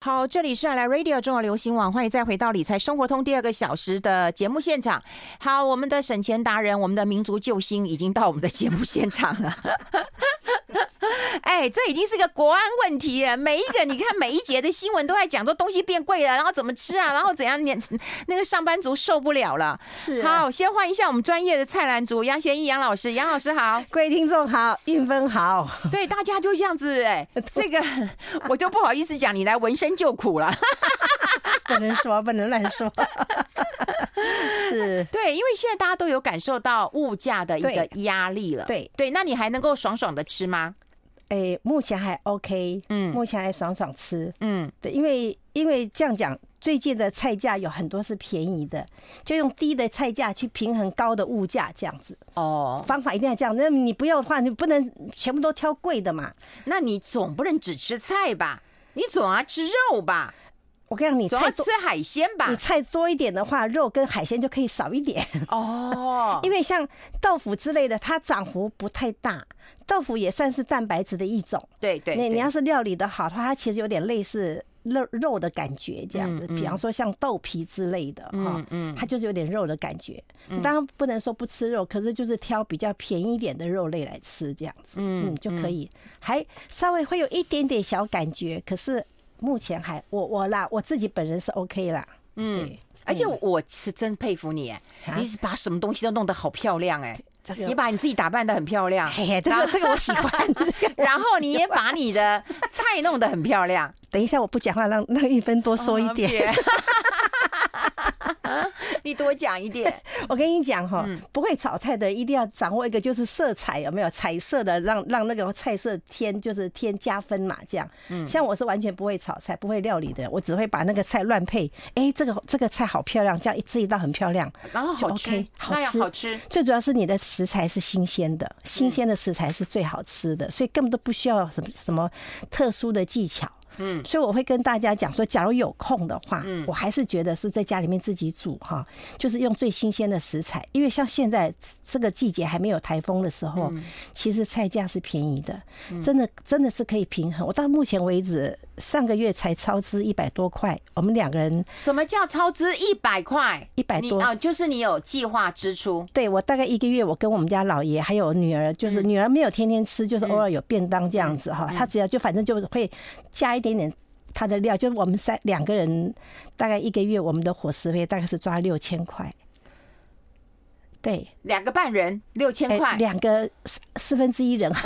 好，这里是来 Radio 中国流行网，欢迎再回到理财生活通第二个小时的节目现场。好，我们的省钱达人，我们的民族救星已经到我们的节目现场了。哎，这已经是个国安问题了。每一个你看，每一节的新闻都在讲说东西变贵了，然后怎么吃啊，然后怎样，那那个上班族受不了了。是、啊，好，先换一下我们专业的菜篮族杨贤义杨老师，杨老师好，各位听众好，运分好，对，大家就这样子哎，这个我就不好意思讲，你来闻声。就苦了，不能说，不能乱说。是对，因为现在大家都有感受到物价的一个压力了。对对，那你还能够爽爽的吃吗？哎、欸，目前还 OK，嗯，目前还爽爽吃，嗯，对，因为因为这样讲，最近的菜价有很多是便宜的，就用低的菜价去平衡高的物价，这样子。哦，方法一定要这样，那你不要的话，你不能全部都挑贵的嘛。那你总不能只吃菜吧？你总要吃肉吧？我跟你讲，你菜吃海鲜吧？你菜多一点的话，肉跟海鲜就可以少一点哦。因为像豆腐之类的，它涨幅不太大。豆腐也算是蛋白质的一种。对对，你你要是料理的好的话，它其实有点类似肉肉的感觉这样子。比方说像豆皮之类的哈，嗯，它就是有点肉的感觉。当然不能说不吃肉，可是就是挑比较便宜一点的肉类来吃这样子，嗯就可以。还稍微会有一点点小感觉，可是。目前还我我啦，我自己本人是 OK 啦，嗯，而且我是真佩服你，啊、你是把什么东西都弄得好漂亮哎，你把你自己打扮的很漂亮，嘿嘿，这个这个我喜欢，然后你也把你的菜弄得很漂亮。等一下我不讲话，让让玉芬多说一点。你多讲一点，我跟你讲哈，不会炒菜的一定要掌握一个就是色彩有没有彩色的，让让那个菜色添就是添加分嘛，这样。嗯，像我是完全不会炒菜、不会料理的，我只会把那个菜乱配。哎，这个这个菜好漂亮，这样一吃一道很漂亮，然后好吃，好吃，好吃。最主要是你的食材是新鲜的，新鲜的食材是最好吃的，所以根本都不需要什么什么特殊的技巧。嗯，所以我会跟大家讲说，假如有空的话，嗯，我还是觉得是在家里面自己煮哈，就是用最新鲜的食材，因为像现在这个季节还没有台风的时候，其实菜价是便宜的，真的真的是可以平衡。我到目前为止。上个月才超支一百多块，我们两个人。什么叫超支一百块？一百多啊，就是你有计划支出。对，我大概一个月，我跟我们家老爷还有女儿，就是女儿没有天天吃，就是偶尔有便当这样子哈。她只要就反正就会加一点点她的料，就是我们三两个人大概一个月，我们的伙食费大概是抓六千块。对，两个半人六千块，两个四四分之一人，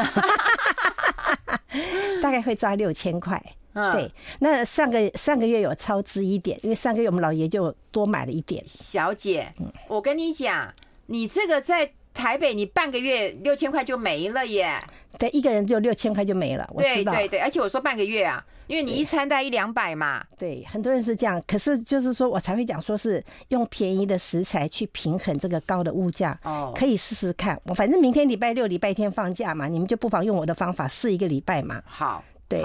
大概会抓六千块。嗯对，那上个上个月有超支一点，因为上个月我们老爷就多买了一点。小姐，我跟你讲，你这个在台北，你半个月六千块就没了耶。对，一个人就六千块就没了。我知道。对对对，而且我说半个月啊，因为你一餐带一两百嘛。对，很多人是这样，可是就是说我才会讲说是用便宜的食材去平衡这个高的物价。哦，可以试试看。我反正明天礼拜六、礼拜天放假嘛，你们就不妨用我的方法试一个礼拜嘛。好，对。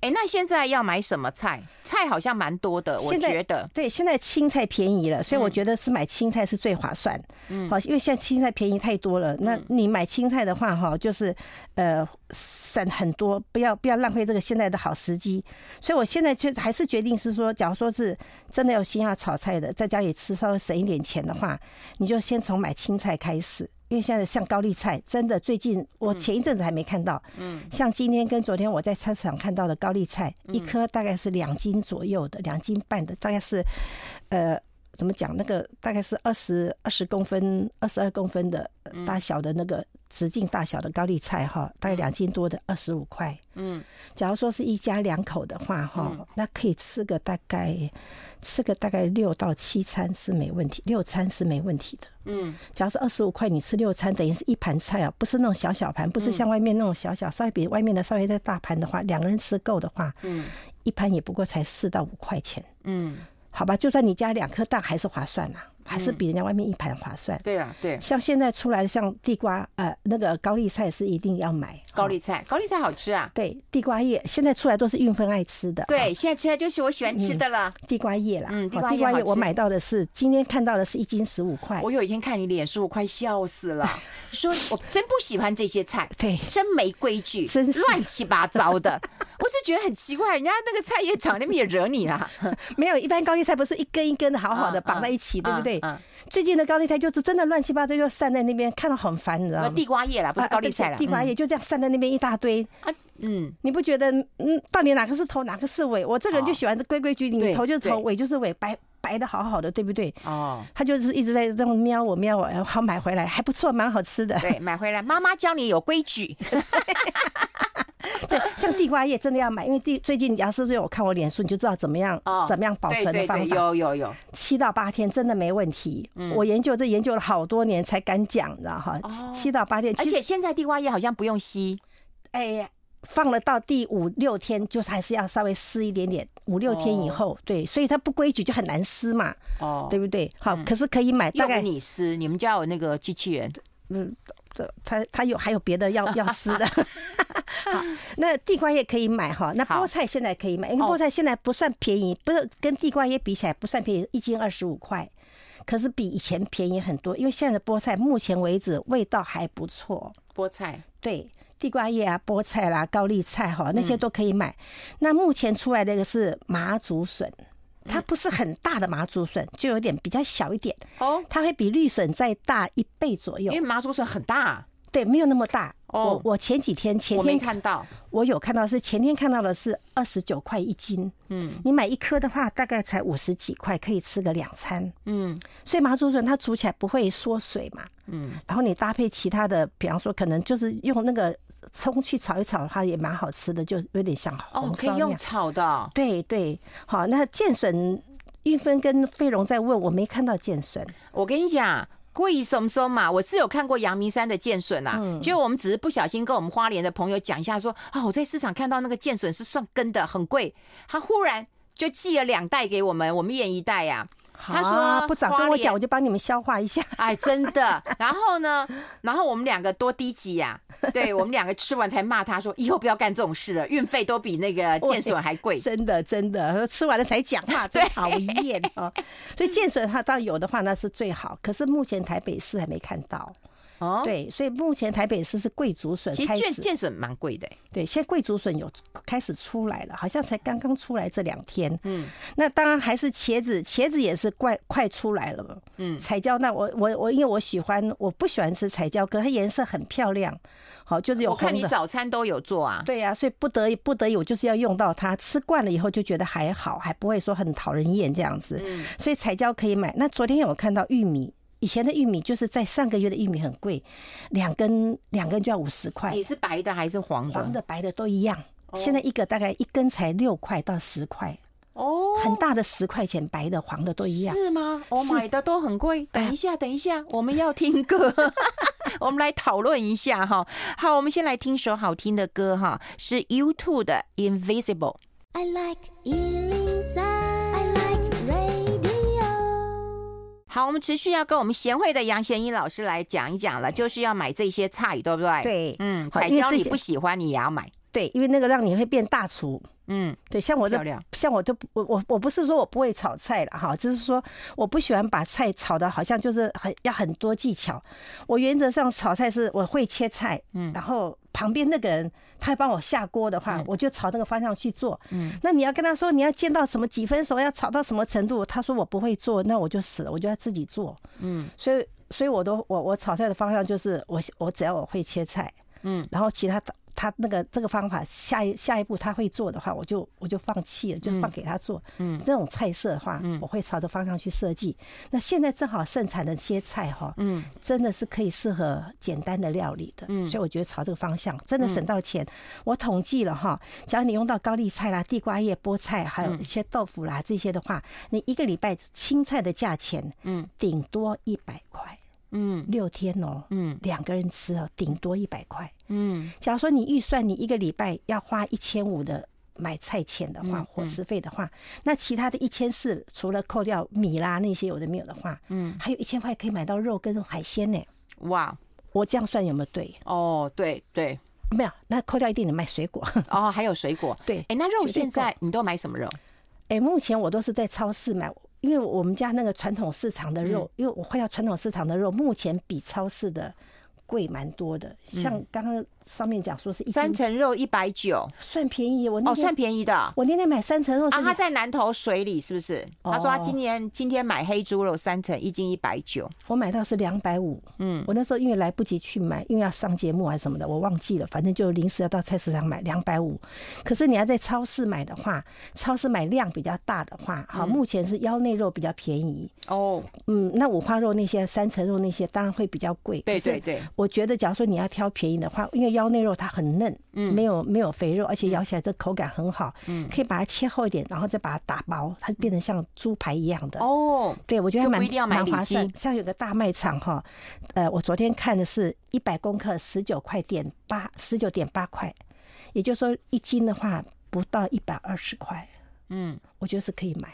哎，那现在要买什么菜？菜好像蛮多的，我觉得。对，现在青菜便宜了，所以我觉得是买青菜是最划算。嗯，好，因为现在青菜便宜太多了。那你买青菜的话，哈，就是呃省很多，不要不要浪费这个现在的好时机。所以我现在就还是决定是说，假如说是真的有心要炒菜的，在家里吃稍微省一点钱的话，你就先从买青菜开始。因为现在像高丽菜，真的最近我前一阵子还没看到，嗯，像今天跟昨天我在菜市场看到的高丽菜，一颗大概是两斤左右的，两斤半的，大概是，呃，怎么讲？那个大概是二十二十公分、二十二公分的大小的那个直径大小的高丽菜哈，大概两斤多的二十五块，嗯，假如说是一家两口的话哈，那可以吃个大概。吃个大概六到七餐是没问题，六餐是没问题的。嗯，假如说二十五块，你吃六餐，等于是一盘菜啊，不是那种小小盘，不是像外面那种小小，稍微比外面的稍微再大盘的话，两个人吃够的话，嗯，一盘也不过才四到五块钱。嗯，好吧，就算你加两颗蛋，还是划算呐。还是比人家外面一盘划算。对啊，对。像现在出来的像地瓜，呃，那个高丽菜是一定要买。高丽菜，高丽菜好吃啊。对，地瓜叶现在出来都是孕妇爱吃的。对，现在吃的就是我喜欢吃的了。地瓜叶啦，嗯，地瓜叶我买到的是今天看到的是一斤十五块。我有一天看你脸书，我快笑死了。说我真不喜欢这些菜，对，真没规矩，真是乱七八糟的。我是觉得很奇怪，人家那个菜叶厂那边也惹你啦？没有，一般高丽菜不是一根一根的好好的绑在一起，对不对？最近的高丽菜就是真的乱七八糟，就散在那边，看到很烦，你知道吗？地瓜叶啦，不是高丽菜啦，地瓜叶就这样散在那边一大堆。嗯，你不觉得嗯，到底哪个是头，哪个是尾？我这个人就喜欢规规矩矩，头就是头，尾就是尾，白白的好好的，对不对？哦，他就是一直在这么瞄我瞄我，然后好买回来还不错，蛮好吃的。对，买回来妈妈教你有规矩。对，像地瓜叶真的要买，因为地最近杨师傅我看我脸书，你就知道怎么样怎么样保存的方法。有有有，七到八天真的没问题。我研究这研究了好多年才敢讲，你知道哈？七到八天，而且现在地瓜叶好像不用吸，哎。放了到第五六天，就还是要稍微湿一点点。五六天以后，对，所以它不规矩就很难湿嘛，哦，对不对？好，可是可以买。大概你湿，你们家有那个机器人？嗯，这他他有还有别的要 要撕的。好，那地瓜叶可以买哈。那菠菜现在可以买，因为菠菜现在不算便宜，不是跟地瓜叶比起来不算便宜，一斤二十五块，可是比以前便宜很多。因为现在的菠菜目前为止味道还不错。菠菜对。地瓜叶啊，菠菜啦，高丽菜哈，那些都可以买。那目前出来的一个是麻竹笋，它不是很大的麻竹笋，就有点比较小一点。哦，它会比绿笋再大一倍左右。因为麻竹笋很大，对，没有那么大。我我前几天前天看到，我有看到是前天看到的是二十九块一斤。嗯，你买一颗的话，大概才五十几块，可以吃个两餐。嗯，所以麻竹笋它煮起来不会缩水嘛。嗯，然后你搭配其他的，比方说可能就是用那个。葱去炒一炒，它也蛮好吃的，就有点像红烧哦，可以用炒的。对对，好，那剑笋，玉芬跟飞龙在问，我没看到剑笋。我跟你讲，贵松松嘛，我是有看过阳明山的剑笋啊。嗯，就我们只是不小心跟我们花莲的朋友讲一下，说啊，我在市场看到那个剑笋是算根的，很贵。他忽然就寄了两袋给我们，我们一人一袋呀。他说：“不早跟我讲，我就帮你们消化一下。”哎，真的。然后呢，然后我们两个多低级呀！对，我们两个吃完才骂他说：“以后不要干这种事了，运费都比那个剑笋还贵。”真的，真的。吃完了才讲话，真讨厌啊！所以剑笋它倒有的话那是最好，可是目前台北市还没看到。哦，对，所以目前台北市是桂竹笋，其实剑剑笋蛮贵的。对，现在桂竹笋有开始出来了，好像才刚刚出来这两天。嗯，那当然还是茄子，茄子也是快快出来了。嗯，彩椒，那我我我因为我喜欢，我不喜欢吃彩椒，可它颜色很漂亮。好，就是有。我看你早餐都有做啊。对呀，所以不得已不得已，我就是要用到它。吃惯了以后就觉得还好，还不会说很讨人厌这样子。嗯，所以彩椒可以买。那昨天有看到玉米。以前的玉米就是在上个月的玉米很贵，两根两根就要五十块。你是白的还是黄的？黄的白的都一样。现在一个大概一根才六块到十块。哦，很大的十块钱，白的黄的都一样。是吗？我买的都很贵。等一下，等一下，我们要听歌，我们来讨论一下哈。好，我们先来听首好听的歌哈，是 U2 的 Invisible。I like 好，我们持续要跟我们贤惠的杨贤英老师来讲一讲了，就是要买这些菜，对不对？对，嗯，彩椒你不喜欢，你也要买。对，因为那个让你会变大厨。嗯，对，像我的，像我都我我我不是说我不会炒菜了哈，就是说我不喜欢把菜炒的好像就是很要很多技巧。我原则上炒菜是我会切菜，嗯，然后旁边那个人他帮我下锅的话，嗯、我就朝那个方向去做。嗯，那你要跟他说你要煎到什么几分熟，要炒到什么程度，他说我不会做，那我就死了，我就要自己做。嗯，所以所以我都我我炒菜的方向就是我我只要我会切菜，嗯，然后其他的。他那个这个方法，下一下一步他会做的话，我就我就放弃了，就放给他做。嗯，这种菜色的话，我会朝着方向去设计。那现在正好盛产的些菜哈，嗯，真的是可以适合简单的料理的。嗯，所以我觉得朝这个方向真的省到钱。我统计了哈，只要你用到高丽菜啦、地瓜叶、菠菜，还有一些豆腐啦这些的话，你一个礼拜青菜的价钱，嗯，顶多一百块。嗯，六天哦，嗯，两个人吃哦，顶多一百块。嗯，假如说你预算你一个礼拜要花一千五的买菜钱的话，伙食费的话，那其他的一千四，除了扣掉米啦那些有的没有的话，嗯，还有一千块可以买到肉跟海鲜呢。哇，我这样算有没有对？哦，对对，没有，那扣掉一定得买水果。哦，还有水果。对，哎，那肉现在你都买什么肉？哎，目前我都是在超市买。因为我们家那个传统市场的肉，因为我会要传统市场的肉，目前比超市的贵蛮多的。像刚刚上面讲说是一三层肉一百九，算便宜。我哦，算便宜的。我那天买三层肉啊，他在南投水里是不是？他说他今年今天买黑猪肉三层，一斤一百九。我买到是两百五。嗯，我那时候因为来不及去买，因为要上节目还是什么的，我忘记了。反正就临时要到菜市场买两百五。可是你要在超市买的话，超市买量比较大的话，好，目前是腰内肉比较便宜。哦，嗯，那五花肉那些三层肉那些当然会比较贵。对对对，我觉得假如说你要挑便宜的话，因为腰内肉它很嫩，嗯，没有没有肥肉，而且咬起来的口感很好，嗯，可以把它切厚一点，然后再把它打薄，它变成像猪排一样的。哦，对，我觉得蛮蛮划算。像有个大卖场哈，呃，我昨天看的是一百公克十九块点八，十九点八块，也就是说一斤的话不到一百二十块。嗯，我觉得是可以买，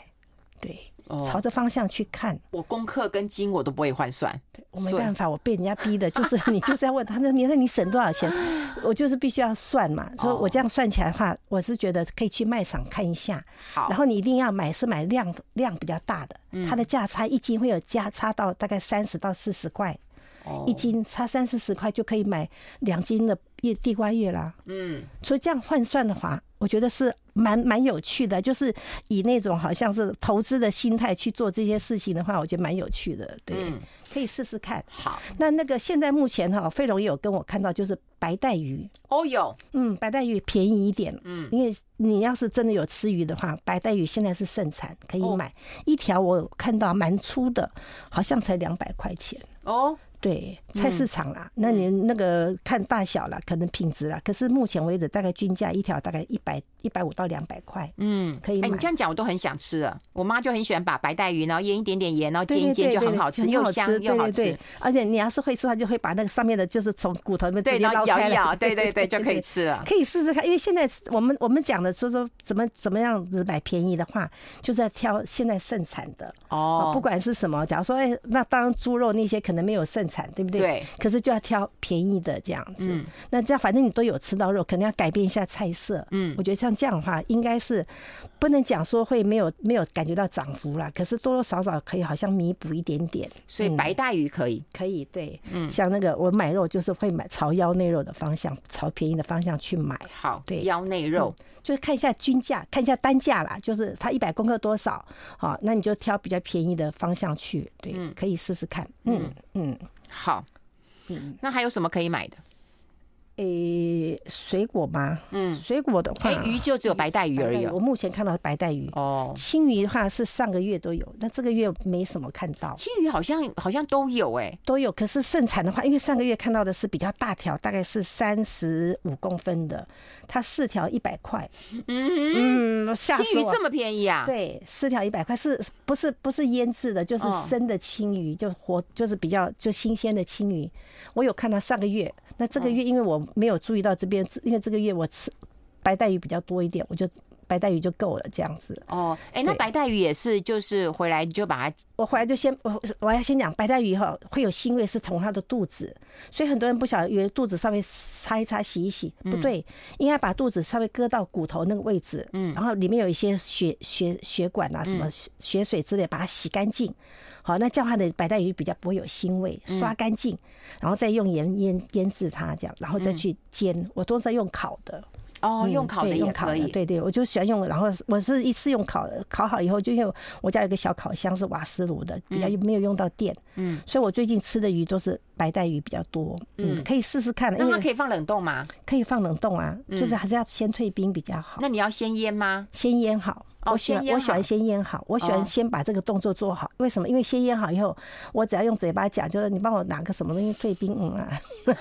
对。朝着方向去看，我功课跟金我都不会换算，我没办法，我被人家逼的，就是 你就是要问他，那你说你省多少钱？我就是必须要算嘛，所以我这样算起来的话，我是觉得可以去卖场看一下。好，然后你一定要买是买量量比较大的，它的价差一斤会有价差到大概三十到四十块，一斤差三四十块就可以买两斤的叶地瓜叶啦。嗯，所以这样换算的话，我觉得是。蛮蛮有趣的，就是以那种好像是投资的心态去做这些事情的话，我觉得蛮有趣的，对，嗯、可以试试看。好，那那个现在目前哈，飞龙也有跟我看到，就是白带鱼。哦，有，嗯，白带鱼便宜一点，嗯，因为你要是真的有吃鱼的话，白带鱼现在是盛产，可以买、哦、一条，我看到蛮粗的，好像才两百块钱。哦。对，菜市场啦，那你那个看大小啦，可能品质啦。可是目前为止，大概均价一条大概一百一百五到两百块。嗯，可以。哎，你这样讲我都很想吃了。我妈就很喜欢把白带鱼，然后腌一点点盐，然后煎一煎就很好吃，又香又好吃。而且你要是会吃的话，就会把那个上面的就是从骨头里面直接捞开来，对对对，就可以吃了。可以试试看，因为现在我们我们讲的说说怎么怎么样子买便宜的话，就是要挑现在盛产的哦，不管是什么。假如说哎，那当然猪肉那些可能没有盛产，对不对？对。可是就要挑便宜的这样子，那这样反正你都有吃到肉，可能要改变一下菜色。嗯，我觉得像这样的话，应该是不能讲说会没有没有感觉到涨幅啦，可是多多少少可以好像弥补一点点。所以白带鱼可以，可以对，嗯，像那个我买肉就是会买朝腰内肉的方向，朝便宜的方向去买。好，对，腰内肉。就是看一下均价，看一下单价啦，就是它一百公克多少，好，那你就挑比较便宜的方向去，对，可以试试看。嗯嗯，好。嗯，那还有什么可以买的？诶、欸，水果吗？嗯，水果的话，鱼就只有白带鱼而已。我目前看到白带鱼哦，青鱼的话是上个月都有，那这个月没什么看到。青鱼好像好像都有诶、欸，都有。可是盛产的话，因为上个月看到的是比较大条，大概是三十五公分的，它四条一百块。嗯嗯，青鱼这么便宜啊？对，四条一百块，是不是不是腌制的？就是生的青鱼，就活就是比较就新鲜的青鱼。我有看到上个月。那这个月因为我没有注意到这边，因为这个月我吃白带鱼比较多一点，我就白带鱼就够了这样子。哦，哎，那白带鱼也是，就是回来你就把它，我回来就先我我要先讲白带鱼哈，会有腥味是从它的肚子，所以很多人不晓得，以为肚子稍微擦一擦洗一洗，不对，应该把肚子稍微割到骨头那个位置，嗯，然后里面有一些血血血管啊什么血水之类，把它洗干净。好，那这样它的白带鱼比较不会有腥味，刷干净，然后再用盐腌腌制它，这样，然后再去煎。我都是在用烤的。哦，用烤的也可以。对对，我就喜欢用。然后我是一次用烤的，烤好以后就用我家有个小烤箱是瓦斯炉的，比较没有用到电。嗯，所以我最近吃的鱼都是白带鱼比较多。嗯，可以试试看。那它可以放冷冻吗？可以放冷冻啊，就是还是要先退冰比较好。那你要先腌吗？先腌好。我喜欢我喜欢先腌好，我喜欢先把这个动作做好。为什么？因为先腌好以后，我只要用嘴巴讲，就是你帮我拿个什么东西退冰，嗯啊。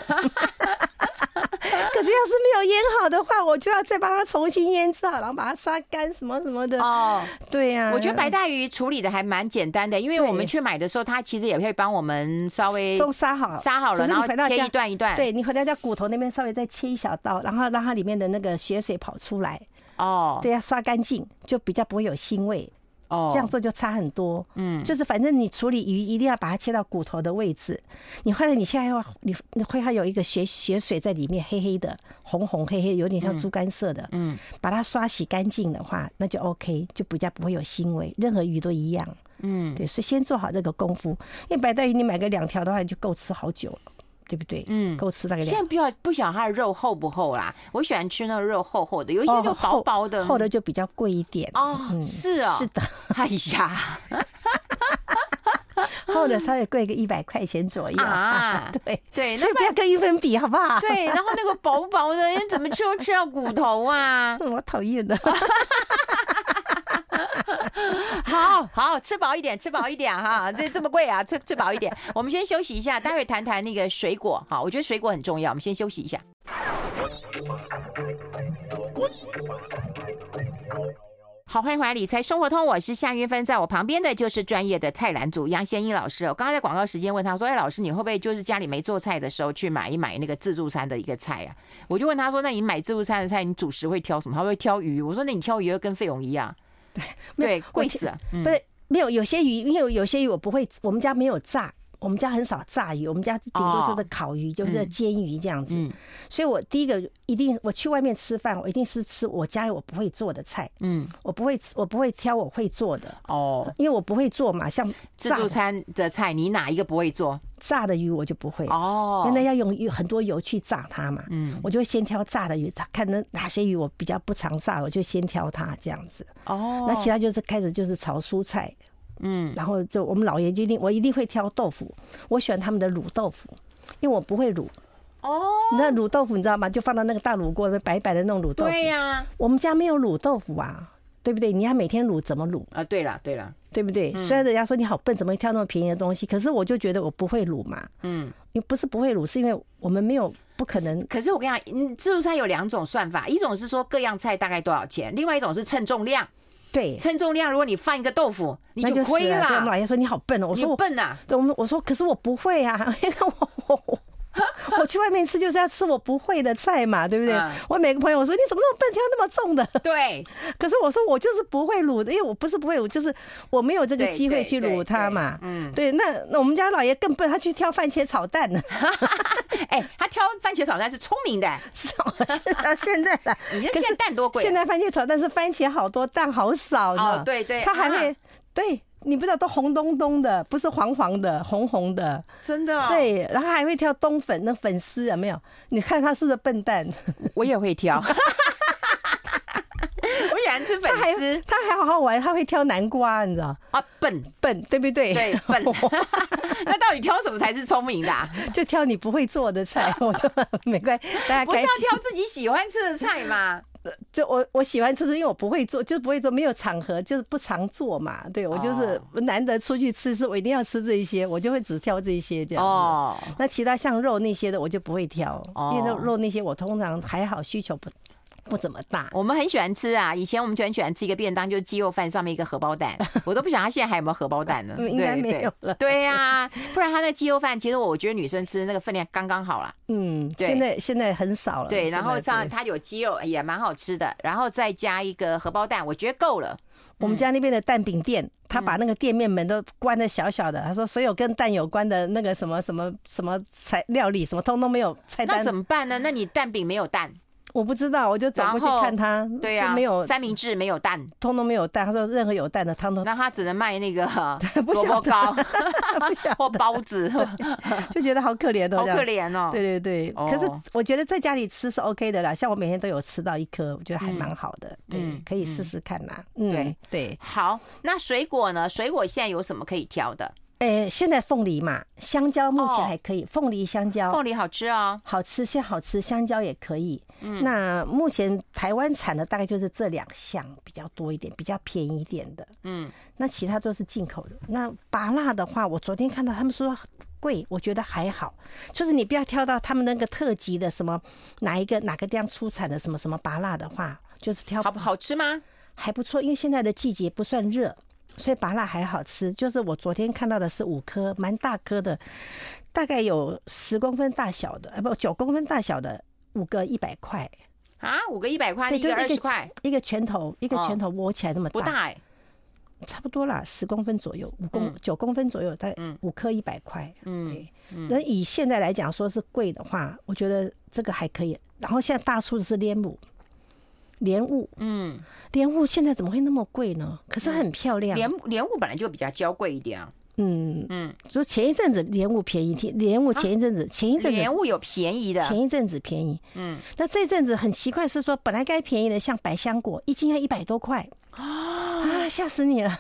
可是要是没有腌好的话，我就要再帮它重新腌制好，然后把它杀干什么什么的。哦，对呀。我觉得白带鱼处理的还蛮简单的，因为我们去买的时候，它其实也会帮我们稍微都杀好，杀好了，然后切一段一段。对，你回到家骨头那边稍微再切一小刀，然后让它里面的那个血水跑出来。哦，对呀，刷干净就比较不会有腥味。哦，这样做就差很多。嗯，就是反正你处理鱼一定要把它切到骨头的位置。你或者你现在要你你会还有一个血血水在里面，黑黑的、红红黑黑，有点像猪肝色的。嗯，把它刷洗干净的话，那就 OK，就比较不会有腥味。任何鱼都一样。嗯，对，所以先做好这个功夫。因为白带鱼你买个两条的话，就够吃好久了。对不对？嗯，够吃大概。现在不要不晓得它的肉厚不厚啦？我喜欢吃那个肉厚厚的，有一些就薄薄的，厚的就比较贵一点。哦，是啊，是的。哎呀，厚的稍微贵个一百块钱左右啊。对 对，所以不要跟玉芬比，好不好？对，然后那个薄薄的，你怎么吃都吃到骨头啊？我讨厌的。好好吃饱一点，吃饱一点哈！这这么贵啊，吃吃饱一点。我们先休息一下，待会谈谈那个水果。好，我觉得水果很重要。我们先休息一下。好，欢迎回来《理财生活通》，我是夏云芬，在我旁边的就是专业的菜篮组杨先英老师。我刚刚在广告时间问他说：“哎，老师，你会不会就是家里没做菜的时候去买一买那个自助餐的一个菜啊？”我就问他说：“那你买自助餐的菜，你主食会挑什么？他会挑鱼。”我说：“那你挑鱼跟费用一样？”对，贵死了。不是，没有有些鱼，因为有些鱼我不会，我们家没有炸，我们家很少炸鱼，我们家顶多就是烤鱼，就是煎鱼这样子。所以我第一个一定，我去外面吃饭，我一定是吃我家里我不会做的菜。嗯，我不会，我不会挑我会做的。哦，因为我不会做嘛，像自助餐的菜，你哪一个不会做？炸的鱼我就不会哦，因为要用很多油去炸它嘛。嗯，我就会先挑炸的鱼，它看那哪些鱼我比较不常炸，我就先挑它这样子。哦，那其他就是开始就是炒蔬菜，嗯，然后就我们老爷就一定我一定会挑豆腐，我喜欢他们的卤豆腐，因为我不会卤。哦，那卤豆腐你知道吗？就放到那个大卤锅里面白白的那种卤豆腐。对呀，我们家没有卤豆腐啊。对不对？你要每天卤怎么卤啊？对了，对了，对不对？虽然人家说你好笨，怎么会挑那么便宜的东西？可是我就觉得我不会卤嘛。嗯，你不是不会卤，是因为我们没有不可能。可是我跟你讲，自助餐有两种算法，一种是说各样菜大概多少钱，另外一种是称重量。对，称重量，如果你放一个豆腐，你就亏了。我们老爷说你好笨哦，我说我笨呐。对，我们我说可是我不会啊，因为我我。我去外面吃就是要吃我不会的菜嘛，对不对？嗯、我每个朋友我说你怎么那么笨，挑那么重的？对。可是我说我就是不会卤的，因为我不是不会卤，就是我没有这个机会去卤它嘛。嗯，对。那那我们家老爷更笨，他去挑番茄炒蛋呢。哎、欸，他挑番茄炒蛋是聪明的。是啊，现在的你看现在蛋多贵？现在番茄炒蛋是番茄好多，蛋好少呢。哦，对对。他还会、啊、对。你不知道都红咚咚的，不是黄黄的，红红的，真的。对，然后还会挑冬粉，那粉丝有没有？你看他是不是笨蛋？我也会挑，我喜欢吃粉丝。他还好好玩，他会挑南瓜，你知道？啊，笨笨，对不对？对，笨。那到底挑什么才是聪明的？就挑你不会做的菜，我就没关系。大家不是要挑自己喜欢吃的菜吗？就我我喜欢吃，是因为我不会做，就不会做，没有场合，就是不常做嘛。对，我就是难得出去吃，是我一定要吃这一些，我就会只挑这一些这样。哦，那其他像肉那些的，我就不会挑，因为肉肉那些我通常还好，需求不。不怎么大，我们很喜欢吃啊。以前我们就很喜欢吃一个便当，就是鸡肉饭上面一个荷包蛋，我都不想他现在还有没有荷包蛋呢？应该没有了。对呀、啊，不然他那鸡肉饭，其实我觉得女生吃那个分量刚刚好了。嗯，现在现在很少了。对，然后像它有鸡肉也蛮好吃的，然后再加一个荷包蛋，我觉得够了。我们家那边的蛋饼店，他把那个店面门都关的小小的，他说所有跟蛋有关的那个什么什么什么菜料理什么通通没有菜单，那怎么办呢？那你蛋饼没有蛋？我不知道，我就走过去看他，对呀，没有三明治，没有蛋，通通没有蛋。他说任何有蛋的汤都，那他只能卖那个 萝卜糕，或包子，就觉得好可怜哦，好可怜哦。对对对，可是我觉得在家里吃是 OK 的啦，像我每天都有吃到一颗，我觉得还蛮好的，对，可以试试看呐。对对，好，那水果呢？水果现在有什么可以挑的？诶，现在凤梨嘛，香蕉目前还可以。凤梨、香蕉，凤梨好吃哦，好吃，现在好吃，香蕉也可以。嗯，那目前台湾产的大概就是这两项比较多一点，比较便宜一点的。嗯，那其他都是进口的。那芭辣的话，我昨天看到他们说贵，我觉得还好，就是你不要挑到他们那个特级的什么哪一个哪个地方出产的什么什么芭辣的话，就是挑好不好吃吗？还不错，因为现在的季节不算热。所以芭乐还好吃，就是我昨天看到的是五颗，蛮大颗的，大概有十公分大小的，啊不，九公分大小的，五个一百块。啊，五个一百块，一个二十块，一个拳头，一个拳头摸起来那么大，不大哎，差不多啦，十公分左右，五公九公分左右，大概五颗一百块，嗯，对，那以现在来讲说是贵的话，我觉得这个还可以。然后现在大出的是莲雾。莲雾，嗯，莲雾现在怎么会那么贵呢？可是很漂亮。莲莲雾本来就比较娇贵一点啊。嗯嗯，说前一阵子莲雾便宜，莲雾前一阵子前一阵子莲雾有便宜的，前一阵子便宜，嗯，那这阵子很奇怪是说本来该便宜的，像百香果一斤要一百多块。啊，吓死你了，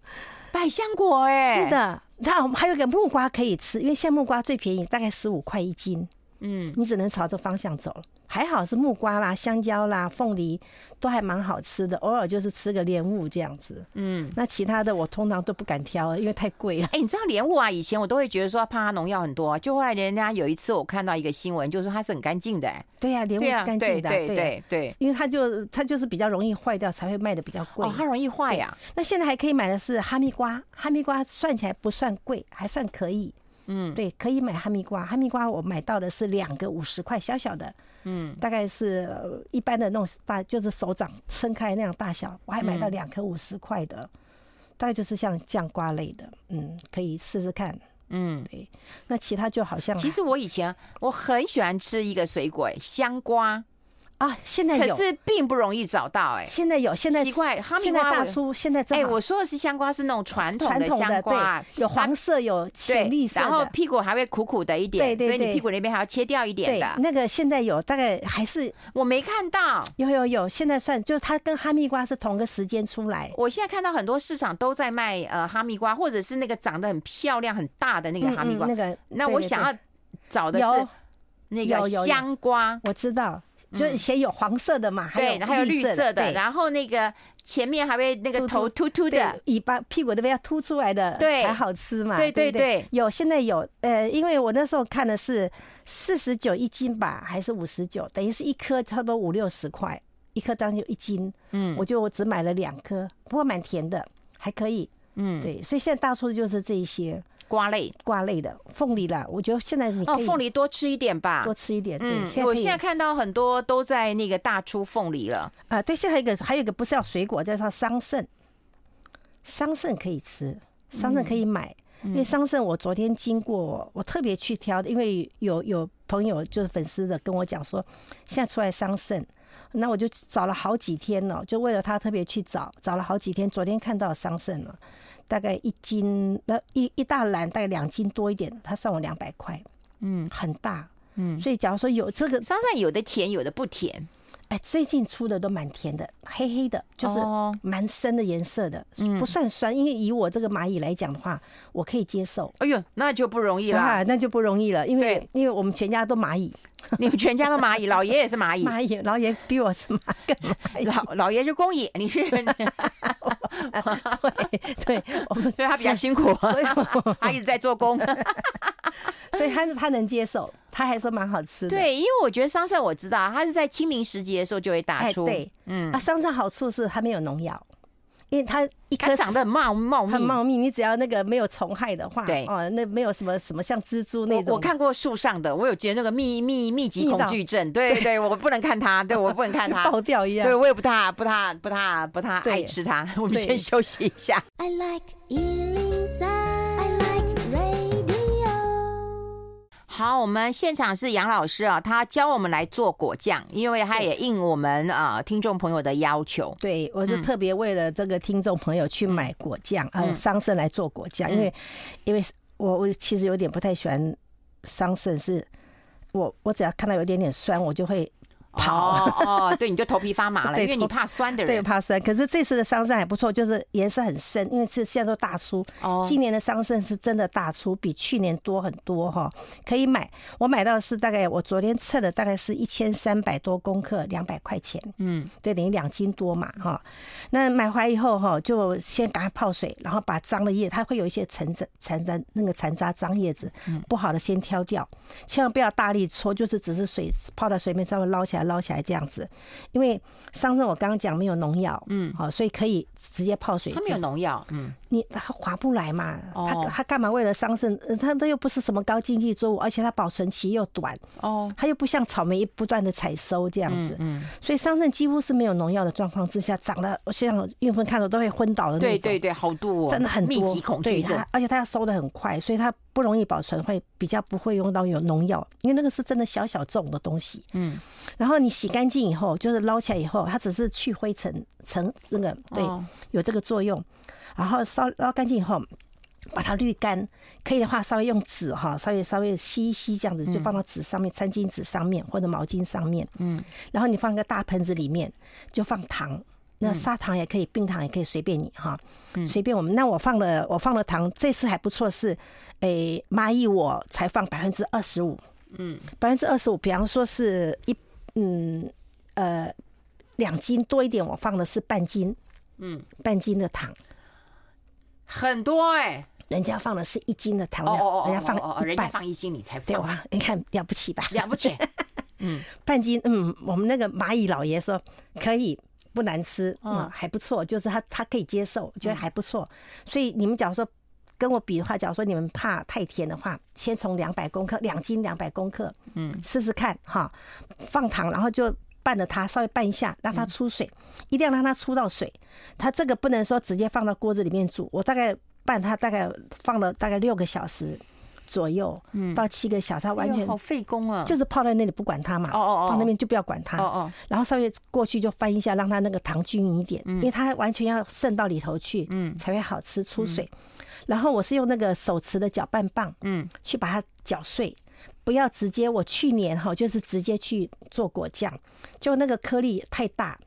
百香果哎，是的，然后还有一个木瓜可以吃，因为现在木瓜最便宜，大概十五块一斤。嗯，你只能朝着方向走了。还好是木瓜啦、香蕉啦、凤梨都还蛮好吃的，偶尔就是吃个莲雾这样子。嗯，那其他的我通常都不敢挑，因为太贵了。哎，你知道莲雾啊？以前我都会觉得说怕它农药很多，就后来人家有一次我看到一个新闻，就是说它是很干净的。对呀，莲雾是干净的，对对对，因为它就它就是比较容易坏掉，才会卖的比较贵。哦，它容易坏呀。那现在还可以买的是哈密瓜，哈密瓜算起来不算贵，还算可以。嗯，对，可以买哈密瓜。哈密瓜我买到的是两个五十块，小小的，嗯，大概是一般的那种大，就是手掌撑开那样大小。我还买到两颗五十块的，嗯、大概就是像酱瓜类的，嗯，可以试试看。嗯，对。那其他就好像，其实我以前我很喜欢吃一个水果，香瓜。啊，现在有，可是并不容易找到哎。现在有，现在奇怪，哈密瓜大叔现在哎，我说的是香瓜，是那种传统的香瓜，有黄色，有浅绿色，然后屁股还会苦苦的一点，对对，所以你屁股那边还要切掉一点的。那个现在有，大概还是我没看到。有有有，现在算就是它跟哈密瓜是同个时间出来。我现在看到很多市场都在卖呃哈密瓜，或者是那个长得很漂亮很大的那个哈密瓜。那个，那我想要找的是那个香瓜，我知道。就写有黄色的嘛，还有，还有绿色的，然后那个前面还会那个头秃秃的，尾巴屁股那边要凸出来的，对，才好吃嘛。对对对，有现在有，呃，因为我那时候看的是四十九一斤吧，还是五十九，等于是一颗差不多五六十块，一颗当就一斤。嗯，我就只买了两颗，不过蛮甜的，还可以。嗯，对，所以现在大出的就是这一些。瓜类、瓜类的凤梨啦，我觉得现在你哦，凤梨多吃一点吧，多吃一点。嗯，我现在看到很多都在那个大出凤梨了啊。对，现在还有一个，还有一个不是要水果，叫做桑葚。桑葚可以吃，桑葚可以买，因为桑葚我昨天经过，我特别去挑的，因为有有朋友就是粉丝的跟我讲说，现在出来桑葚，那我就找了好几天了，就为了他特别去找，找了好几天，昨天看到桑葚了。大概一斤，那一一大篮大概两斤多一点，他算我两百块，嗯，很大，嗯，所以假如说有这个，桑葚有的甜，有的不甜，哎，最近出的都蛮甜的，黑黑的，就是蛮深的颜色的，不算酸，因为以我这个蚂蚁来讲的话，我可以接受。哎呦，那就不容易了，那就不容易了，因为因为我们全家都蚂蚁。你们全家都蚂蚁，老爷也是蚂蚁。蚂蚁，老爷比我是蚂蚁。老老爷是工蚁，你是？对对，我们所以他比较辛苦，所以他一直在做工，所以他他能接受，他还说蛮好吃的。对，因为我觉得桑葚我知道，它是在清明时节的时候就会打出。对，嗯，啊，桑葚好处是它没有农药。因为它一颗长得很茂茂密，很茂密。你只要那个没有虫害的话，对哦，那没有什么什么像蜘蛛那种。我看过树上的，我有觉得那个密密密集恐惧症。对对，我不能看它，对我不能看它 爆掉一样。对我也不太不太不太不太爱吃它。我们先休息一下。I like 好，我们现场是杨老师啊，他教我们来做果酱，因为他也应我们啊听众朋友的要求。对，我就特别为了这个听众朋友去买果酱，嗯、啊，桑葚来做果酱，嗯、因为因为我我其实有点不太喜欢桑葚，是我我只要看到有点点酸，我就会。跑哦，对，你就头皮发麻了，因为你怕酸的人，对，怕酸。可是这次的桑葚还不错，就是颜色很深，因为是现在都大出。哦，今年的桑葚是真的大出，比去年多很多哈，可以买。我买到的是大概我昨天称的，大概是一千三百多公克，两百块钱。嗯，对，等于两斤多嘛哈。那买回来以后哈，就先赶快泡水，然后把脏的叶，它会有一些残渣、残渣那个残渣脏叶子，不好的先挑掉，千万不要大力搓，就是只是水泡在水面上面捞起来。捞起来这样子，因为桑葚我刚刚讲没有农药，嗯，好，所以可以直接泡水。它没有农药，嗯，你它划不来嘛？它它干嘛为了桑葚？它都又不是什么高经济作物，而且它保存期又短，哦，它又不像草莓不断的采收这样子，嗯，所以桑葚几乎是没有农药的状况之下长得，像孕妇看到都会昏倒的那种，对对对，好多，真的很多，密集恐惧症，而且它要收的很快，所以它。不容易保存，会比较不会用到有农药，因为那个是真的小小种的东西。嗯，然后你洗干净以后，就是捞起来以后，它只是去灰尘，尘那个对，有这个作用。然后烧捞干净以后，把它滤干，可以的话稍微用纸哈，稍微稍微吸一吸，这样子就放到纸上面，餐巾纸上面或者毛巾上面。嗯，然后你放一个大盆子里面，就放糖，那砂糖也可以，冰糖也可以，随便你哈，随便我们。那我放了我放了糖，这次还不错，是诶蚂蚁我才放百分之二十五，嗯，百分之二十五，比方说是一嗯呃两斤多一点，我放的是半斤，嗯，半斤的糖。很多哎、欸，人家放的是一斤的糖料，人家放哦，人家放一斤，你才放对吧？你看了不起吧？了不起，嗯，半斤，嗯，我们那个蚂蚁老爷说可以，不难吃，嗯，还不错，就是他他可以接受，觉得还不错。所以你们假如说跟我比的话，假如说你们怕太甜的话，先从两百公克，两斤两百公克，嗯，试试看哈，放糖，然后就拌了它，稍微拌一下，让它出水，一定要让它出到水。它这个不能说直接放到锅子里面煮，我大概拌它，大概放了大概六个小时左右，嗯，到七个小时，它完全好费工啊，就是泡在那里不管它嘛，哦哦放那边就不要管它，哦哦，然后稍微过去就翻一下，让它那个糖均匀一点，因为它完全要渗到里头去，嗯，才会好吃出水。然后我是用那个手持的搅拌棒，嗯，去把它搅碎，不要直接。我去年哈就是直接去做果酱，就那个颗粒太大。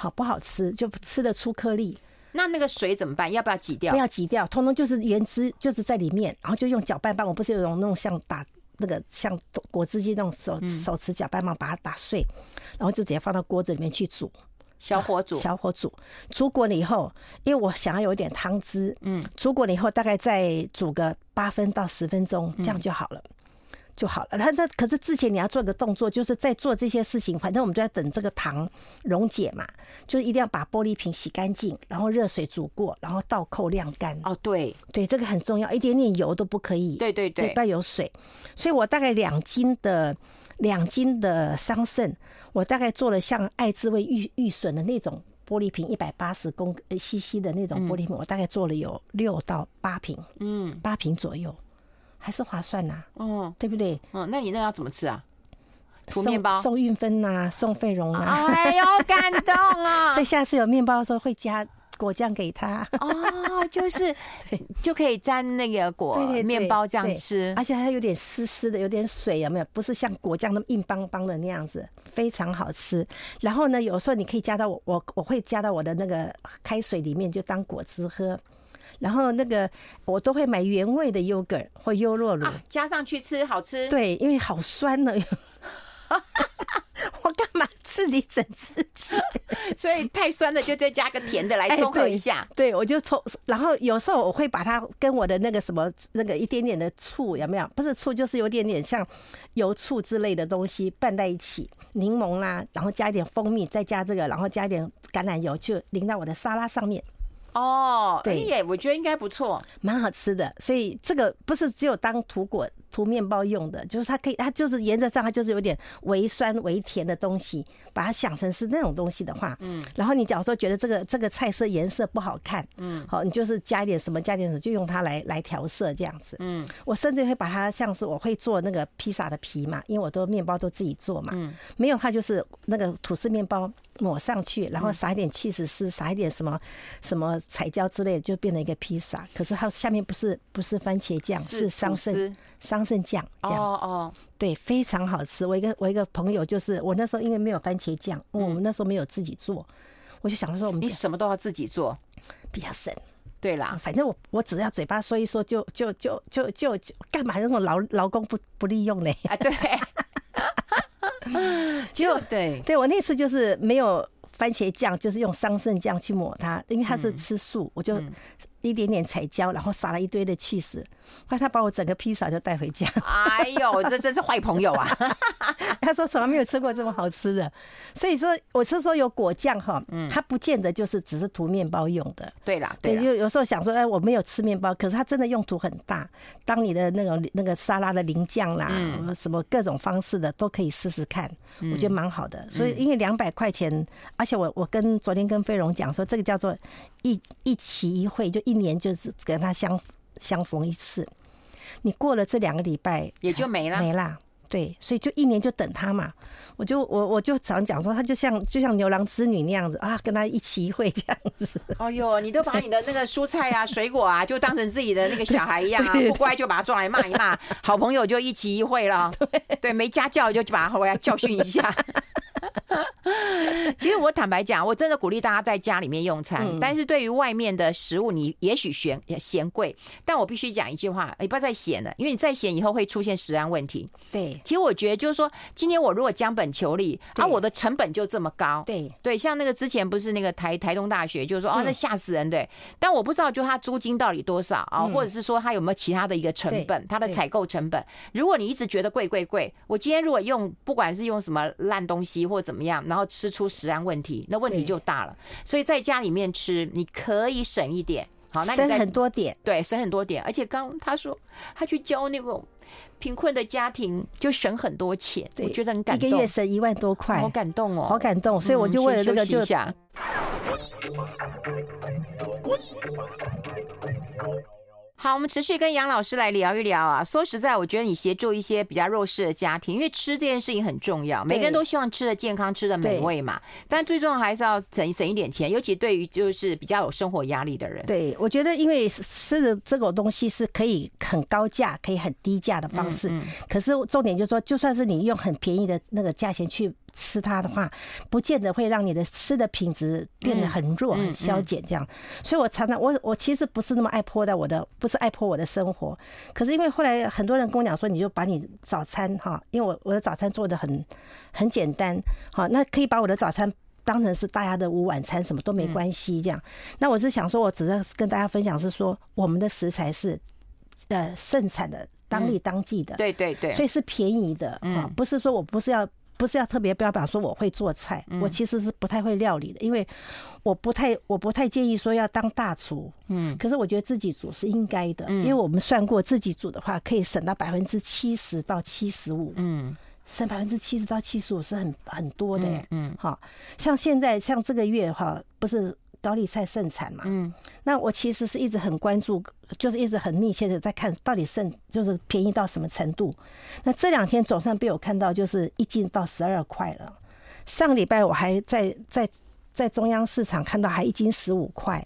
好不好吃？就吃得出颗粒。那那个水怎么办？要不要挤掉？不要挤掉，通通就是原汁，就是在里面。然后就用搅拌棒，我不是有种那种像打那个像果汁机那种手手持搅拌棒，把它打碎，然后就直接放到锅子里面去煮，小火煮，小火煮。煮过了以后，因为我想要有一点汤汁，嗯，煮过了以后大概再煮个八分到十分钟，这样就好了。就好了。他他可是之前你要做个动作，就是在做这些事情。反正我们就在等这个糖溶解嘛，就一定要把玻璃瓶洗干净，然后热水煮过，然后倒扣晾干。哦，对对，这个很重要，一点点油都不可以。对对对，不要有水。所以我大概两斤的两斤的桑葚，我大概做了像爱滋味玉玉笋的那种玻璃瓶，一百八十公 CC 的那种玻璃瓶，我大概做了有六到八瓶，嗯，八瓶左右。还是划算呐，嗯，对不对？嗯，那你那要怎么吃啊？涂面包，送运分呐，送费蓉啊。哎呦，感动啊！所以下次有面包的时候会加果酱给他。哦，就是 就可以沾那个果面包这样吃，而且还有点湿湿的，有点水，有没有？不是像果酱那么硬邦邦的那样子，非常好吃。然后呢，有时候你可以加到我我我会加到我的那个开水里面，就当果汁喝。然后那个我都会买原味的优格或优酪乳，加上去吃好吃。对，因为好酸呢，我干嘛自己整自己？所以太酸了，就再加个甜的来 综合一下。对，我就抽然后有时候我会把它跟我的那个什么那个一点点的醋有没有？不是醋，就是有点点像油醋之类的东西拌在一起，柠檬啦，然后加一点蜂蜜，再加这个，然后加一点橄榄油，就淋到我的沙拉上面。哦，对耶，我觉得应该不错，蛮好吃的。所以这个不是只有当土果、涂面包用的，就是它可以，它就是原则上它就是有点微酸、微甜的东西。把它想成是那种东西的话，嗯，然后你假如说觉得这个这个菜色颜色不好看，嗯，好，你就是加一点什么，加点什么，就用它来来调色这样子，嗯，我甚至会把它像是我会做那个披萨的皮嘛，因为我都面包都自己做嘛，嗯，没有它就是那个吐司面包。抹上去，然后撒一点起司丝，撒一点什么什么彩椒之类的，就变成一个披萨。可是它下面不是不是番茄酱，是桑葚桑葚酱。这样哦哦，对，非常好吃。我一个我一个朋友就是我那时候因为没有番茄酱，我们那时候没有自己做，我就想说我们你什么都要自己做，比较省。对啦，反正我我只要嘴巴说一说，就就就就就干嘛那种劳劳工不不利用呢？啊，对。就对，对我那次就是没有番茄酱，就是用桑葚酱去抹它，因为它是吃素，我就。一点点彩椒，然后撒了一堆的起司，后来他把我整个披萨就带回家。哎呦，这真是坏朋友啊！他说从来没有吃过这么好吃的，所以说我是说有果酱哈，嗯，他不见得就是只是涂面包用的。对啦，对，就有时候想说，哎，我没有吃面包，可是它真的用途很大，当你的那种那个沙拉的淋酱啦，什么各种方式的都可以试试看，我觉得蛮好的。所以因为两百块钱，而且我我跟昨天跟飞荣讲说，这个叫做一一期一会就。一年就是跟他相相逢一次，你过了这两个礼拜也就没了，没了，对，所以就一年就等他嘛。我就我我就常讲说，他就像就像牛郎织女那样子啊，跟他一期一会这样子。哦呦，你都把你的那个蔬菜啊、水果啊，就当成自己的那个小孩一样啊，不乖就把他抓来骂一骂，好朋友就一期一会了。对对，没家教就把他回来教训一下。其实我坦白讲，我真的鼓励大家在家里面用餐。嗯、但是对于外面的食物，你也许嫌嫌贵，但我必须讲一句话：你不要再嫌了，因为你再嫌以后会出现食安问题。对，其实我觉得就是说，今天我如果将本求利，啊，我的成本就这么高。对对，像那个之前不是那个台台东大学，就是说哦，那吓死人对。但我不知道，就它租金到底多少啊？或者是说它有没有其他的一个成本，它的采购成本？如果你一直觉得贵贵贵，我今天如果用不管是用什么烂东西或怎么样，然后吃出食安问题，那问题就大了。所以在家里面吃，你可以省一点，好，那你省很多点，对，省很多点。而且刚他说他去教那种贫困的家庭，就省很多钱，我觉得很感动，一个月省一万多块，好感动哦，好感动。所以我就为了这个就。好，我们持续跟杨老师来聊一聊啊。说实在，我觉得你协助一些比较弱势的家庭，因为吃这件事情很重要，每个人都希望吃的健康、吃的美味嘛。但最重要还是要省省一点钱，尤其对于就是比较有生活压力的人。对，我觉得因为吃的这个东西是可以很高价、可以很低价的方式。嗯嗯。可是重点就是说，就算是你用很便宜的那个价钱去。吃它的话，不见得会让你的吃的品质变得很弱、很消减这样。所以我常常，我我其实不是那么爱泼的我的，不是爱泼我的生活。可是因为后来很多人跟我讲说，你就把你早餐哈，因为我我的早餐做的很很简单，好，那可以把我的早餐当成是大家的午晚餐，什么都没关系这样。那我是想说，我只是跟大家分享是说，我们的食材是呃盛产的，当地当季的，对对对，所以是便宜的啊，不是说我不是要。不是要特别标榜说我会做菜，我其实是不太会料理的，因为我不太我不太建议说要当大厨，嗯，可是我觉得自己煮是应该的，因为我们算过自己煮的话可以省到百分之七十到七十五，嗯，省百分之七十到七十五是很很多的，嗯，好，像现在像这个月哈，不是。高丽菜盛产嘛，嗯，那我其实是一直很关注，就是一直很密切的在看到底盛就是便宜到什么程度。那这两天总算被我看到，就是一斤到十二块了。上个礼拜我还在在在中央市场看到还一斤十五块，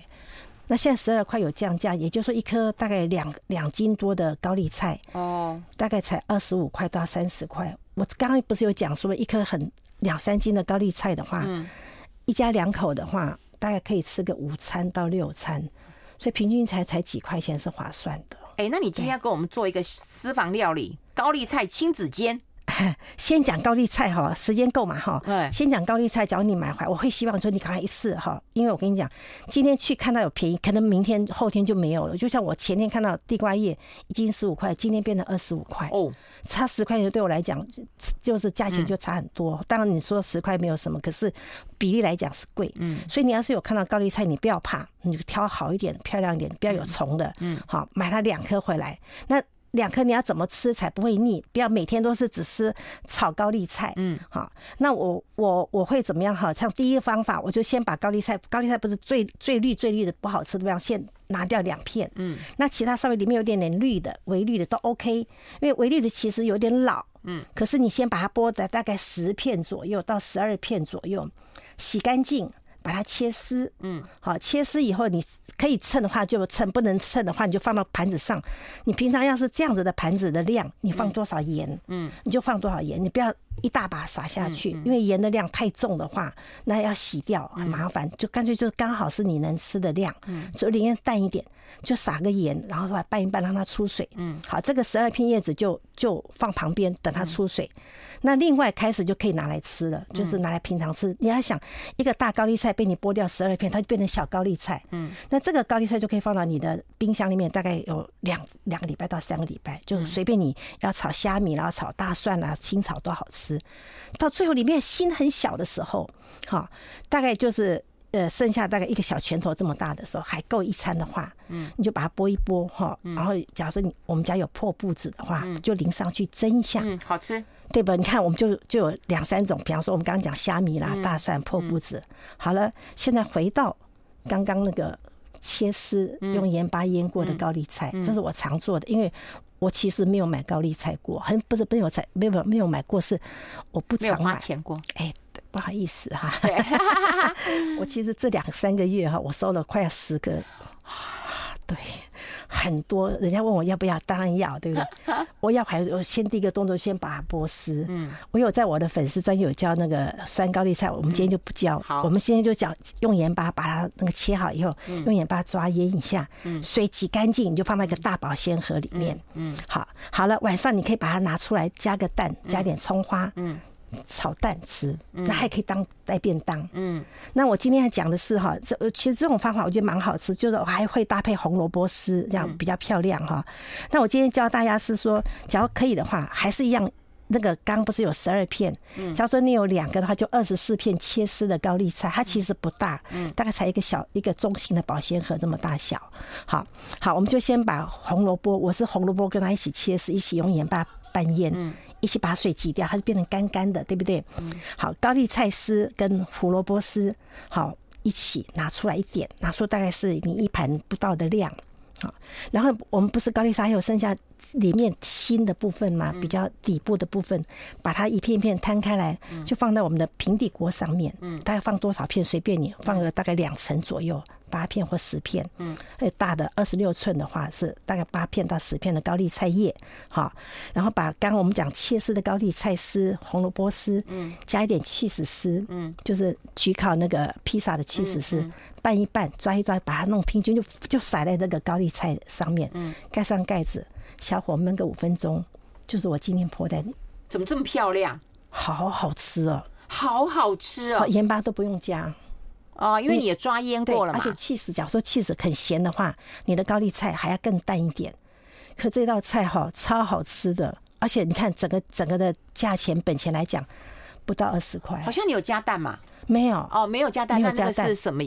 那现在十二块有降价，也就是说一颗大概两两斤多的高丽菜哦，大概才二十五块到三十块。我刚刚不是有讲说一颗很两三斤的高丽菜的话，嗯，一家两口的话。大概可以吃个五餐到六餐，所以平均才才几块钱是划算的。哎，那你今天要给我们做一个私房料理——高丽菜亲子煎。先讲高丽菜哈，时间够嘛哈？先讲高丽菜，只要你买回来，我会希望说你赶快一次哈，因为我跟你讲，今天去看到有便宜，可能明天后天就没有了。就像我前天看到地瓜叶一斤十五块，今天变成二十五块哦，差十块钱对我来讲就是价钱就差很多。当然你说十块没有什么，可是比例来讲是贵。嗯，所以你要是有看到高丽菜，你不要怕，你就挑好一点、漂亮一点、不要有虫的。嗯，好，买它两颗回来。那两颗你要怎么吃才不会腻？不要每天都是只吃炒高丽菜。嗯，好，那我我我会怎么样？哈，像第一个方法，我就先把高丽菜，高丽菜不是最最绿最绿的不好吃的，不要先拿掉两片。嗯，那其他稍微里面有点点绿的，微绿的都 OK，因为微绿的其实有点老。嗯，可是你先把它剥的大概十片左右到十二片左右，洗干净。把它切丝，嗯，好，切丝以后你可以称的话就称，不能称的话你就放到盘子上。你平常要是这样子的盘子的量，你放多少盐，嗯，你就放多少盐，你不要一大把撒下去，因为盐的量太重的话，那要洗掉很麻烦，就干脆就刚好是你能吃的量，嗯，所以里面淡一点，就撒个盐，然后说拌一拌让它出水，嗯，好，这个十二片叶子就就放旁边等它出水。那另外开始就可以拿来吃了，就是拿来平常吃。你要想一个大高丽菜被你剥掉十二片，它就变成小高丽菜。嗯，那这个高丽菜就可以放到你的冰箱里面，大概有两两个礼拜到三个礼拜，就随便你要炒虾米，然后炒大蒜啊，清炒都好吃。到最后里面心很小的时候，哈，大概就是。呃，剩下大概一个小拳头这么大的时候，还够一餐的话，嗯，你就把它剥一剥哈，然后假如说你我们家有破布子的话，就淋上去蒸一下，嗯，好吃，对吧？你看我们就就有两三种，比方说我们刚刚讲虾米啦、大蒜、破布子，好了，现在回到刚刚那个切丝，用盐巴腌过的高丽菜，这是我常做的。因为我其实没有买高丽菜过，很不是没有菜，没有没有买过，是我不常买没有花钱过。哎，不好意思哈，对 我其实这两三个月哈，我收了快要十个。对，很多人家问我要不要，当然要，对不对？我要还我先第一个动作，先把它剥丝。嗯，我有在我的粉丝专页有教那个酸高丽菜，我们今天就不教。好，我们今天就讲用盐巴把它那个切好以后，用盐巴抓腌一下，水挤干净，你就放在一个大保鲜盒里面。嗯，好，好了，晚上你可以把它拿出来，加个蛋，加点葱花。嗯。炒蛋吃，那还可以当带便当。嗯，那我今天要讲的是哈，这其实这种方法我觉得蛮好吃，就是我还会搭配红萝卜丝，这样比较漂亮哈。那我今天教大家是说，只要可以的话，还是一样，那个刚不是有十二片，假如说你有两个的话，就二十四片切丝的高丽菜，它其实不大，大概才一个小一个中型的保鲜盒这么大小。好，好，我们就先把红萝卜，我是红萝卜跟它一起切丝，一起用盐巴拌腌。一起把水挤掉，它就变成干干的，对不对？好，高丽菜丝跟胡萝卜丝，好，一起拿出来一点，拿出大概是你一盘不到的量。好，然后我们不是高丽菜还有剩下里面心的部分嘛？比较底部的部分，把它一片一片摊开来，就放在我们的平底锅上面。嗯。大概放多少片随便你，放个大概两层左右。八片或十片，嗯，还有大的二十六寸的话是大概八片到十片的高丽菜叶，好，然后把刚刚我们讲切丝的高丽菜丝、红萝卜丝，嗯，加一点起司丝，嗯，就是焗烤那个披萨的起司丝，拌一拌，抓一抓，把它弄平均，就就撒在那个高丽菜上面，嗯，盖上盖子，小火焖个五分钟，就是我今天泼在你，怎么这么漂亮？好好吃哦，好好吃哦，盐巴都不用加。哦，因为你也抓腌过了嘛，而且气死，假如说气死很咸的话，你的高丽菜还要更淡一点。可这道菜哈超好吃的，而且你看整个整个的价钱本钱来讲不到二十块。好像你有加蛋吗？没有。哦，没有加蛋，没有加蛋。是什么？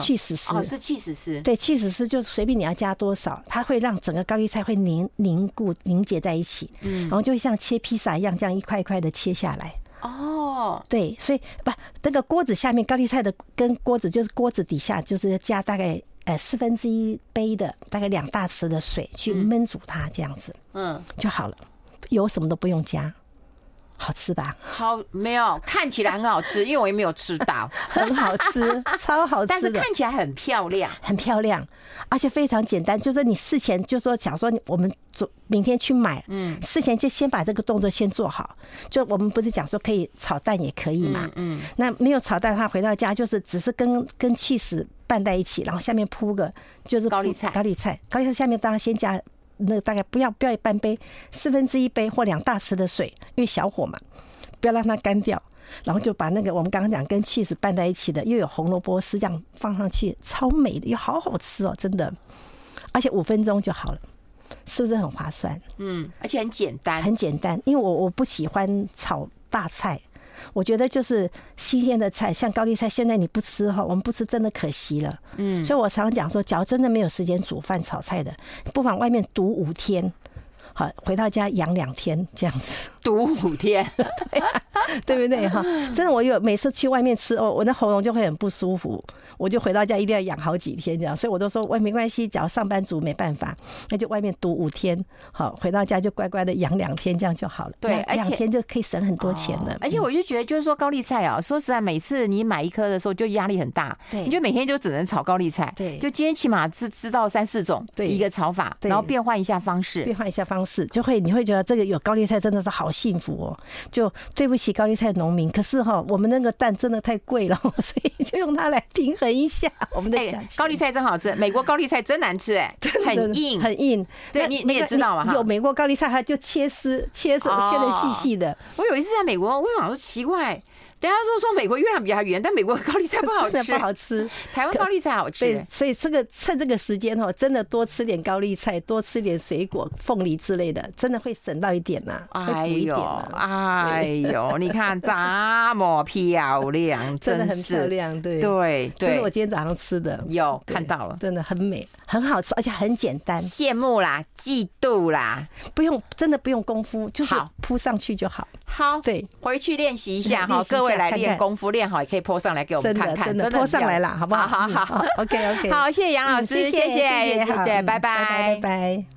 气死丝哦，是气死丝。对，气死丝就随便你要加多少，它会让整个高丽菜会凝凝固凝结在一起，嗯，然后就会像切披萨一样，这样一块一块的切下来。哦，对，所以不那个锅子下面高丽菜的跟锅子就是锅子底下就是加大概呃四分之一杯的大概两大匙的水去焖煮它这样子，嗯，就好了，油什么都不用加。好吃吧？好，没有看起来很好吃，因为我也没有吃到，很好吃，超好吃的。但是看起来很漂亮，很漂亮，而且非常简单。就是说你事前就说，假如说我们做明天去买，嗯，事前就先把这个动作先做好。就我们不是讲说可以炒蛋也可以嘛，嗯，那没有炒蛋的话，回到家就是只是跟跟气死拌在一起，然后下面铺个就是高丽菜，高丽菜，高丽菜下面当然先加。那个大概不要不要半杯，四分之一杯或两大匙的水，因为小火嘛，不要让它干掉。然后就把那个我们刚刚讲跟起司拌在一起的，又有红萝卜丝这样放上去，超美的，又好好吃哦，真的。而且五分钟就好了，是不是很划算？嗯，而且很简单，很简单。因为我我不喜欢炒大菜。我觉得就是新鲜的菜，像高丽菜，现在你不吃哈，我们不吃真的可惜了。嗯，所以我常讲说，假如真的没有时间煮饭炒菜的，不妨外面读五天。好，回到家养两天这样子，读五天，对，对不对哈？真的，我有每次去外面吃哦，我的喉咙就会很不舒服，我就回到家一定要养好几天这样，所以我都说，喂，没关系，只要上班族没办法，那就外面读五天，好，回到家就乖乖的养两天这样就好了。对，而且两天就可以省很多钱了。而且我就觉得，就是说高丽菜啊，说实在，每次你买一颗的时候就压力很大，对，你就每天就只能炒高丽菜，对，就今天起码知知道三四种，对，一个炒法，然后变换一下方式，变换一下方式。就会你会觉得这个有高丽菜真的是好幸福哦。就对不起高丽菜农民，可是哈，我们那个蛋真的太贵了，所以就用它来平衡一下我们的价钱。高丽菜真好吃，美国高丽菜真难吃哎，很硬很硬。对，你你也知道嘛，有美国高丽菜，它就切丝切丝切的细细的。我有一次在美国，我想说奇怪。等下说说美国月亮比较圆，但美国高丽菜不好吃，不好吃。台湾高丽菜好吃，对，所以这个趁这个时间哈，真的多吃点高丽菜，多吃点水果，凤梨之类的，真的会省到一点呐。哎呦，哎呦，你看这么漂亮，真的很漂亮，对。对对，这是我今天早上吃的，有看到了，真的很美，很好吃，而且很简单。羡慕啦，嫉妒啦，不用，真的不用功夫，就是铺上去就好。好，对，回去练习一下 哈，各位。会来练功夫，练好也可以 po 上来给我们看看，真的 po 上来了，好不好？好好好，OK OK，好，谢谢杨老师，谢谢谢谢，拜拜，拜拜。